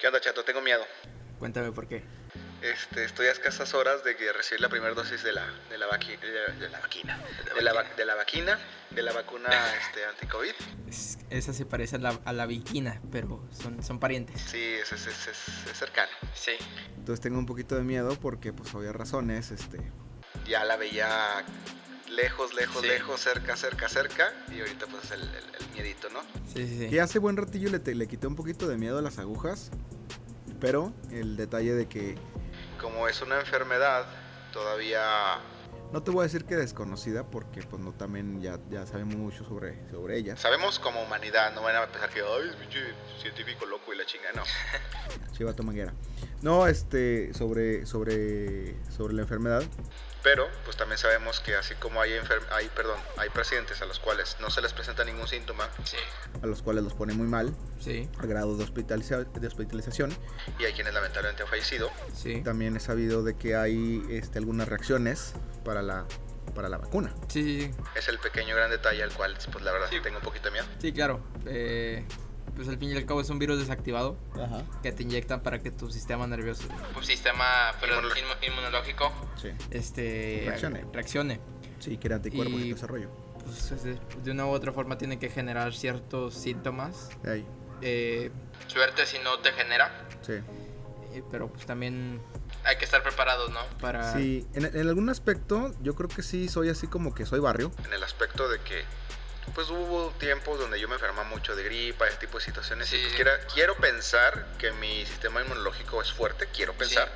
¿Qué onda, chato? Tengo miedo. Cuéntame por qué. Este, estoy a escasas horas de que recibir la primera dosis de la, de la, vaqui- de, de la vaquina. De la, va- de la vaquina, de la vacuna este, anti-COVID. Es- esa se parece a la, a la viquina, pero son, son parientes. Sí, es, es, es, es- es cercano. Sí. Entonces tengo un poquito de miedo porque, pues, obvias razones, este... Ya la veía lejos, lejos, Sí. lejos, cerca, cerca, cerca. Y ahorita pues el, el miedito, ¿no? Sí, sí, sí. Que hace buen ratillo le, te- le quité un poquito de miedo a las agujas, pero el detalle de que Como es una enfermedad, todavía no te voy a decir que desconocida porque pues no también ya, ya sabemos mucho sobre, sobre ellas. sabemos como humanidad, no van a pensar que, ay, es pinche científico loco y la chinga, no. Chivato Manguera. No, este, sobre, sobre, sobre la enfermedad, Pero, pues también sabemos que así como hay, hay, perdón, hay pacientes a los cuales no se les presenta ningún síntoma Sí. a los cuales los pone muy mal, Sí, a grado de, hospitaliza- de hospitalización. y hay quienes lamentablemente han fallecido, sí. También he sabido de que hay este, algunas reacciones para la, para la vacuna. Sí, sí, sí. es el pequeño gran detalle al cual, pues la verdad, Sí. tengo un poquito de miedo. Sí, claro. Eh, pues al fin y al cabo es un virus desactivado Ajá. que te inyectan para que tu sistema nervioso un sistema perdón, Inmunológico. inmu- inmunológico. Sí. este, Reaccione. reaccione. Sí, que era anticuerpos Y- y desarrollo. Pues, es de, una u otra forma tiene que generar ciertos síntomas. Eh, Suerte si no te genera. Sí. eh, pero pues también Hay que estar preparados, ¿no? para... Sí, en, en algún aspecto yo creo que sí soy así como que soy barrio. En el aspecto de que, pues hubo tiempos donde yo me enfermaba mucho de gripa, ese tipo de situaciones, y Sí. pues, quiera- quiero pensar que mi sistema inmunológico es fuerte, quiero pensar.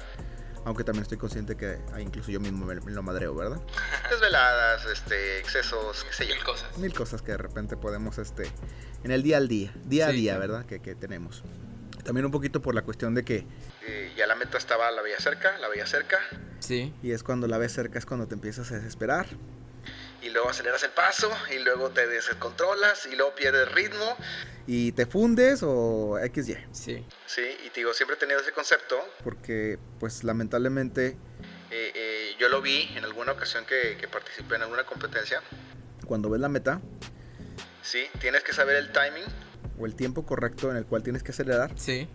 Aunque también estoy consciente que ah, incluso yo mismo me, me lo madreo, ¿verdad? Desveladas, este, excesos, qué sé yo. Mil cosas. Mil cosas que de repente podemos, este, en el día al día, día a Sí, día, claro. ¿verdad? Que, que tenemos. También un poquito por la cuestión de que, Eh, ya la meta estaba, la veía cerca, la veía cerca, Sí, y es cuando la ves cerca, es cuando te empiezas a desesperar. Y luego aceleras el paso, y luego te descontrolas, y luego pierdes ritmo. Y te fundes o XY. sí. Sí, y te digo, siempre he tenido ese concepto. Porque, pues lamentablemente, Eh, eh, yo lo vi en alguna ocasión que, que participé en alguna competencia. cuando ves la meta Sí, tienes que saber el timing, o el tiempo correcto en el cual tienes que acelerar, Sí,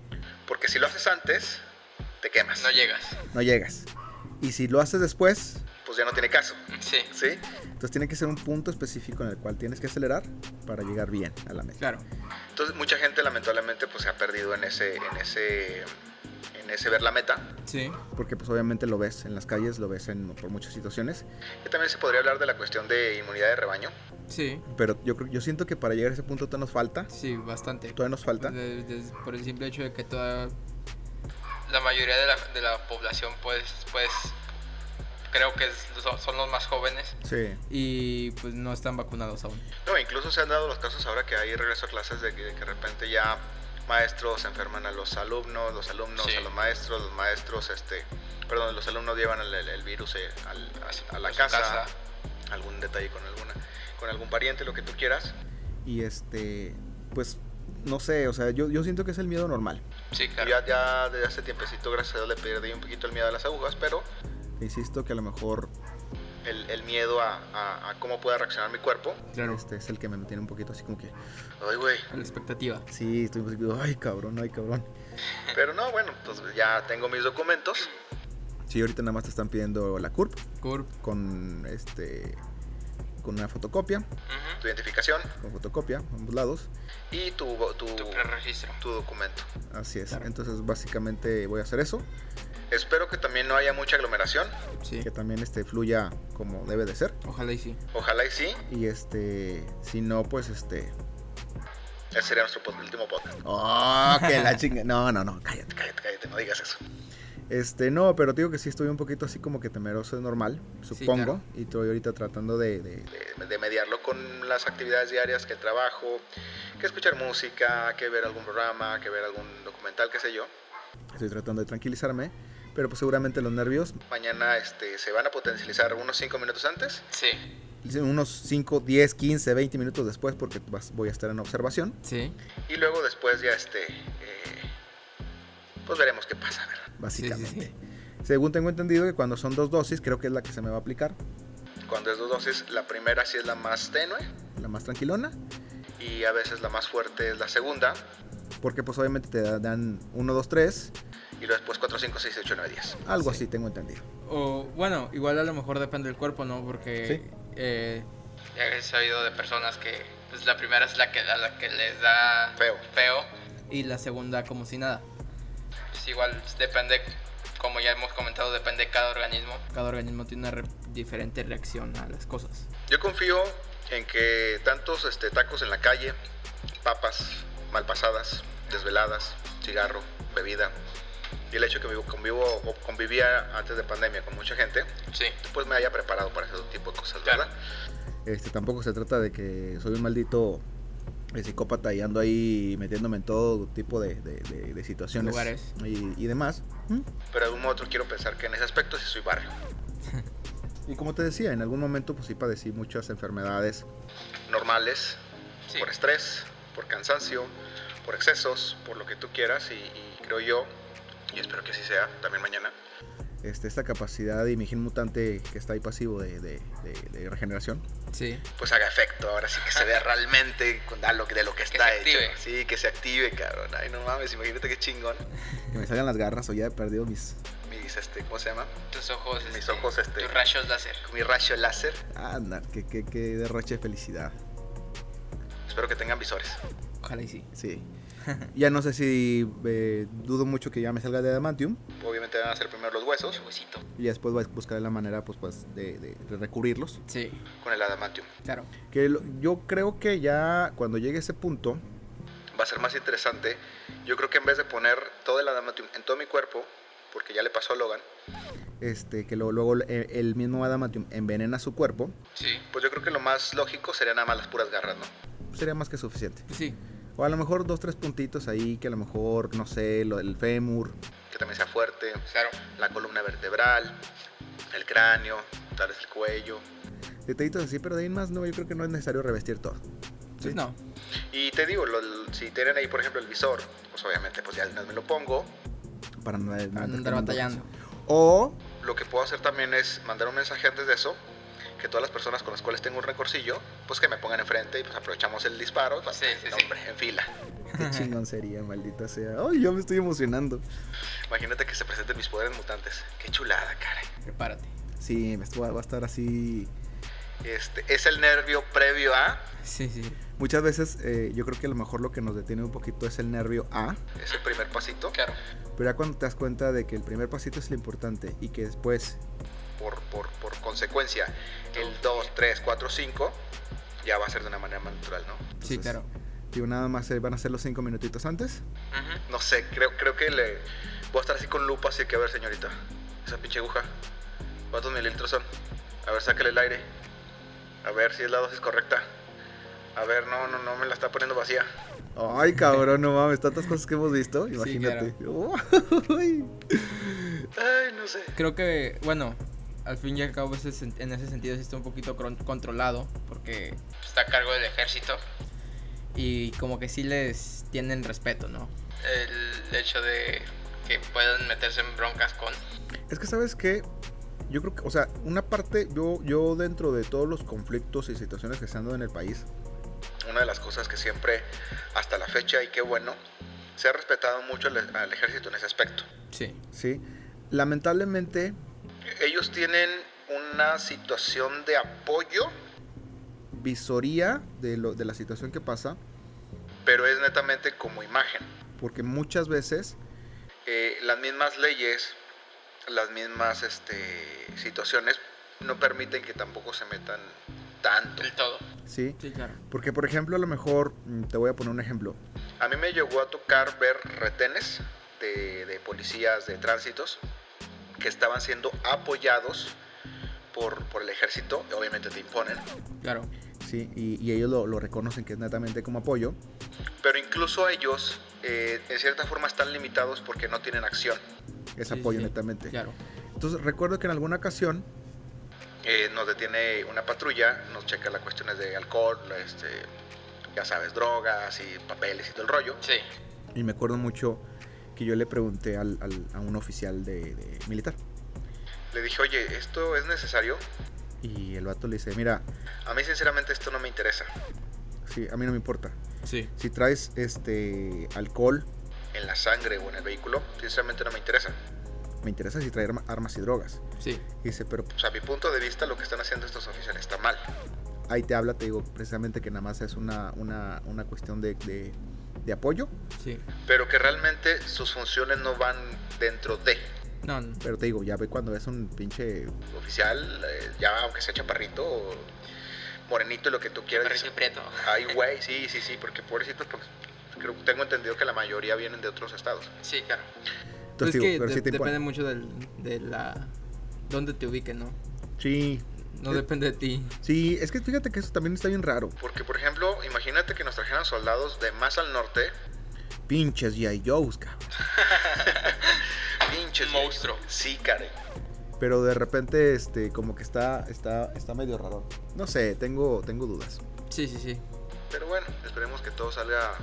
porque si lo haces antes, te quemas. No llegas. no llegas. Y si lo haces después, Pues ya no tiene caso. Sí. Sí, entonces tiene que ser un punto específico en el cual tienes que acelerar para llegar bien a la meta. claro. entonces mucha gente lamentablemente pues se ha perdido en ese, en ese, en ese ver la meta. Sí, Porque pues obviamente lo ves en las calles, lo ves en, por muchas situaciones. Y también se podría hablar de la cuestión de inmunidad de rebaño. sí, Pero yo, creo- yo siento que para llegar a ese punto todavía nos falta. sí, bastante. Todavía nos falta. De- de- por el simple hecho de que toda... La mayoría de la, de la población, pues, pues, creo que es- son, los más jóvenes. Sí. Y pues no están vacunados aún. No, incluso se han dado los casos ahora que hay regreso a clases de que de, que de repente ya maestros enferman a los alumnos, los alumnos Sí. a los maestros, los maestros, este, perdón, los alumnos llevan el, el- el virus eh, al- a, a la casa, casa. algún detalle con alguna, con algún pariente, lo que tú quieras. Y este, pues, no sé, o sea, yo, yo siento que es el miedo normal. Sí, claro. Ya, ya desde hace tiempecito, gracias a Dios, le perdí un poquito el miedo a las agujas, pero Insisto que a lo mejor el, el miedo a, a- a cómo pueda reaccionar mi cuerpo. Claro. este es el que me mantiene un poquito así como que, Ay, güey. A la expectativa. sí, estoy un poquito, ay cabrón, ay cabrón. Pero no, bueno, pues ya tengo mis documentos. Sí, ahorita nada más te están pidiendo la CURP Curp, con este con una fotocopia, Ujú. tu identificación con fotocopia, ambos lados. y tu, tu, Tu preregistro. tu documento. Así es. Claro. Entonces, básicamente voy a hacer eso, Espero que también no haya mucha aglomeración. sí. que también este fluya como debe de ser. Ojalá y sí. Ojalá y sí. Y este, si no, pues este. Ese sería nuestro pod- último podcast. ¡Oh, que la chinga! No, no, no, cállate. Cállate, cállate, no digas eso. Este, no, pero te digo que sí estoy un poquito así como que temeroso, es normal, supongo. claro. Y estoy ahorita tratando de, de- De, de mediarlo con las actividades diarias, que el trabajo, que escuchar música, que ver algún programa, que ver algún documental, qué sé yo. Estoy tratando de tranquilizarme. Pero pues seguramente los nervios, Mañana este, se van a potencializar unos 5 minutos antes. Sí. unos 5, 10, 15, 20 minutos después, porque vas- voy a estar en observación. Sí. Y luego después ya este... eh, pues veremos qué pasa, ¿verdad? básicamente. Según tengo entendido que cuando son dos dosis, creo que es la que se me va a aplicar, Cuando es dos dosis, la primera sí es la más tenue la más tranquilona. y a veces la más fuerte es la segunda. Porque pues obviamente te da- dan 1, 2, 3, Y luego después 4, 5, 6, 8, 9, 10. algo Sí. así tengo entendido. O bueno, igual a lo mejor depende del cuerpo, ¿no? Porque Sí. eh, Ya he sabido de personas que pues, la primera es la que, a la que les da Feo. feo. y la segunda como si nada. Pues igual depende, como ya hemos comentado, depende de cada organismo. Cada organismo tiene una re- diferente reacción a las cosas. Yo confío en que tantos este, tacos en la calle, papas mal pasadas, desveladas, cigarro, bebida, y el hecho que vivo, convivo o convivía antes de pandemia con mucha gente, Sí. pues me haya preparado para ese tipo de cosas, Claro. ¿verdad? Este, tampoco se trata de que soy un maldito eh, psicópata y ando ahí metiéndome en todo tipo de, de- de- de situaciones Lugares. y, y demás. ¿Mm? Pero de algún modo otro quiero pensar que en ese aspecto sí soy barrio. Y como te decía, en algún momento pues sí padecí muchas enfermedades. Normales, Sí. por estrés, por cansancio, por excesos, por lo que tú quieras, y, y creo yo, y espero que así sea también mañana, Este, esta capacidad de mi gen mutante que está ahí pasivo de, de- de- de regeneración. Sí. pues haga efecto, ahora sí que se vea realmente con- a lo que- de lo que Que está se active. hecho. Sí, que se active, cabrón. Ay, no mames, imagínate qué chingón. Que me salgan las garras o ya he perdido mis... Mis, este, ¿cómo se llama? Tus ojos, Mis este, ojos, este- tus rayos láser. Mi rayo láser. Anda, que, que, que derroche de felicidad. Espero que tengan visores. Ojalá y sí. Sí. ya no sé si eh, dudo mucho que ya me salga de adamantium. Obviamente van a ser primero los huesos El huesito. Y después voy a buscar la manera pues, pues de, de- de recurrirlos. Sí, con el adamantium. claro. Que lo- yo creo que ya cuando llegue ese punto, Va a ser más interesante. Yo creo que en vez de poner todo el adamantium en todo mi cuerpo, porque ya le pasó a Logan, este, que lo- luego el, el mismo adamantium envenena su cuerpo, Sí. pues yo creo que lo más lógico sería nada más las puras garras, ¿no? sería más que suficiente. Sí, O a lo mejor dos, tres puntitos ahí, que a lo mejor, no sé, lo del fémur. Que también sea fuerte, Claro. la columna vertebral, el cráneo, tal vez el cuello. Detallitos así, pero de ahí más no, yo creo que no es necesario revestir todo. pues Sí. no. Y te digo, lo- si tienen ahí, por ejemplo, el visor, pues obviamente pues ya me lo pongo. Para no, no andar batallando. O Lo que puedo hacer también es mandar un mensaje antes de eso, que todas las personas con las cuales tengo un recorcillo, pues que me pongan enfrente y pues aprovechamos el disparo. pues, Sí, sí, hombre, en fila. qué chingón sería, maldita sea. Ay, yo me estoy emocionando. Imagínate que se presenten mis poderes mutantes. Qué chulada, caray. Prepárate. Sí, va a estar así. Este, es el nervio previo a Sí, sí. Muchas veces eh, yo creo que a lo mejor lo que nos detiene un poquito es el nervio A, ese primer pasito. Claro. pero ya cuando te das cuenta de que el primer pasito es lo importante y que después Por, por, por consecuencia, el 2, 3, 4, 5 ya va a ser de una manera más natural, ¿no? Sí, claro. digo, nada más eh, van a ser los cinco minutitos antes. No sé, creo, creo que le voy a estar así con lupa, así que a ver, señorita, esa pinche aguja, ¿cuántos mililitros son? A ver, sáquele el aire. A ver si es la dosis correcta. A ver, no, no, no me la está poniendo vacía. Ay, cabrón, no mames, tantas cosas que hemos visto, Sí, imagínate. Ay. Ay, no sé. Creo que, bueno, al fin y al cabo en ese sentido sí está un poquito controlado porque Está a cargo del ejército. y como que sí les tienen respeto, ¿no? El hecho de que puedan meterse en broncas con. Es que sabes que yo creo que, o sea, una parte, yo, yo dentro de todos los conflictos y situaciones que se han dado en el país, Una de las cosas que siempre, hasta la fecha, y qué bueno, se ha respetado mucho al, al ejército en ese aspecto. Sí. ¿sí? Lamentablemente, Ellos tienen una situación de apoyo, visoría de, lo, de la situación que pasa, pero es netamente como imagen. porque muchas veces, Eh, las mismas leyes, las mismas este, situaciones no permiten que tampoco se metan tanto. Del todo. ¿sí? Sí, claro. Porque, por ejemplo, a lo mejor, mm, te voy a poner un ejemplo. A mí me llegó a tocar ver retenes de, de policías de tránsitos que estaban siendo apoyados por, por el ejército, obviamente te imponen, Claro. ¿sí? Y, y ellos lo, lo reconocen que es netamente como apoyo. pero incluso ellos eh, en cierta forma están limitados porque no tienen acción. Es Sí, apoyo sí, netamente. Claro. Entonces, recuerdo que en alguna ocasión, Eh, nos detiene una patrulla, nos checa las cuestiones de alcohol, este, ya sabes, drogas y papeles y todo el rollo. Sí. y me acuerdo mucho que yo le pregunté al- al- a un oficial de, de militar. Le dije, oye, ¿esto es necesario? Y el vato le dice, mira, A mí sinceramente esto no me interesa. sí, a mí no me importa. Sí. Si traes este alcohol, En la sangre o en el vehículo, sinceramente no me interesa. me interesa si traer arma- armas y drogas. Sí. Y dice, pero O sea, a mi punto de vista, lo que están haciendo estos oficiales está mal. ahí te habla, te digo, precisamente que nada más es una, una, una cuestión de, de, de apoyo. Sí. Pero que realmente sus funciones no van dentro de No, no. Pero te digo, ya ve cuando es un pinche... oficial, eh, ya aunque sea chaparrito o morenito y lo que tú quieras. Y prieto. Ay, güey, sí, sí, sí, porque pobrecitos, pues, creo, tengo entendido que la mayoría vienen de otros estados. Sí, claro. Pues Entonces, es digo, que pero de- sí te depende mucho del, de la... Dónde te ubiquen, ¿no? Sí, No Eh, depende de ti. sí, es que fíjate que eso también está bien raro. Porque, por ejemplo, imagínate que nos trajeran soldados de más al norte, Pinches G.I. Joe's, cabrón. pinches. Monstruo. Sí, Karen. Pero de repente, este, como que está, está, está medio raro. No sé, tengo, tengo dudas. Sí, sí, sí. Pero bueno, esperemos que todo salga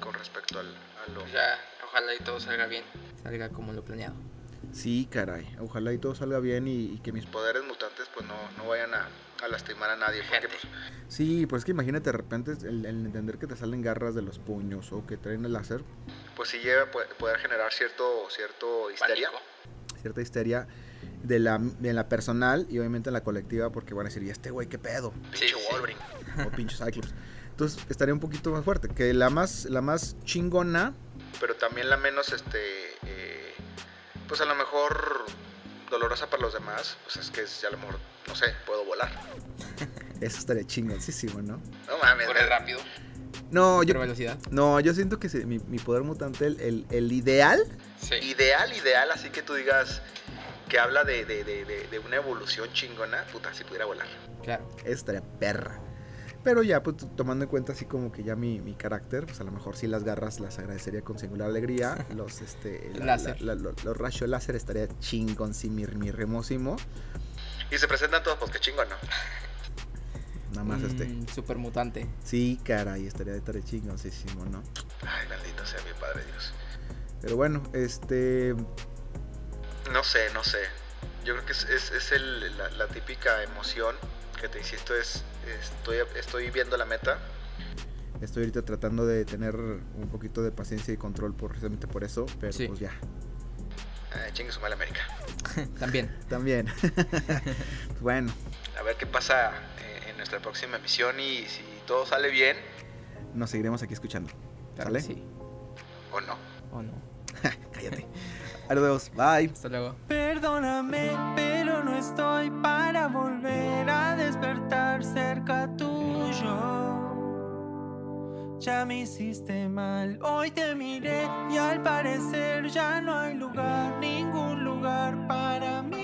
con respecto al, a lo... Pues ya, ojalá y todo salga bien. Salga como lo planeado. Sí, caray. Ojalá y todo salga bien y, y que mis... poderes mutantes pues no, no vayan a, a lastimar a nadie. Porque Gente. pues, Sí, pues es que imagínate de repente el, el entender que te salen garras de los puños o que traen el láser, pues sí llega a poder generar cierto, cierto histeria. Pánico. cierta histeria de la, de la personal y obviamente en la colectiva porque van a decir, ¿y este güey qué pedo? Pinche Sí, sí. Wolverine. O pinche Cyclops. Entonces estaría un poquito más fuerte. Que la más, la más chingona, Pero también la menos, este, eh, pues a lo mejor dolorosa para los demás, pues es que es, a lo mejor, no sé, puedo volar. esa estaría chingoncísimo, ¿no? No mames, Corre me- rápido. No, yo, velocidad. no, yo siento que se- mi, mi poder mutante, el, el- el ideal, Sí. ideal, ideal, así que tú digas que habla de, de, de, de, de una evolución chingona, puta, si pudiera volar. Claro. esa estaría perra. Pero ya, pues tomando en cuenta así como que ya mi, mi carácter, pues a lo mejor sí las garras las agradecería con singular alegría. Los, este, la- Láser. la- la- lo- los rayos láser estaría chingón, sí, mi, mi remósimo. Y se presentan todos, pues qué chingón, ¿no? Nada más este. Mm, super mutante. Sí, caray, estaría, estaría chingoncísimo, ¿no? Ay, bendito sea mi Padre Dios. Pero bueno, este. No sé, no sé. Yo creo que es, es, es el- la, la típica emoción que te insisto es, estoy, estoy viendo la meta. Estoy ahorita tratando de tener un poquito de paciencia y control por, precisamente por eso, pero Sí. pues ya. Ay, chingue su mala América. También. También. bueno, A ver qué pasa eh, en nuestra próxima emisión y si todo sale bien nos seguiremos aquí escuchando. Claro ¿Sale? sí. o no. O no. Cállate. Adiós, bye. Hasta luego. Perdóname, pero no estoy para volver a despertar cerca tuyo. Ya me hiciste mal, hoy te miré y al parecer ya no hay lugar, ningún lugar para mí.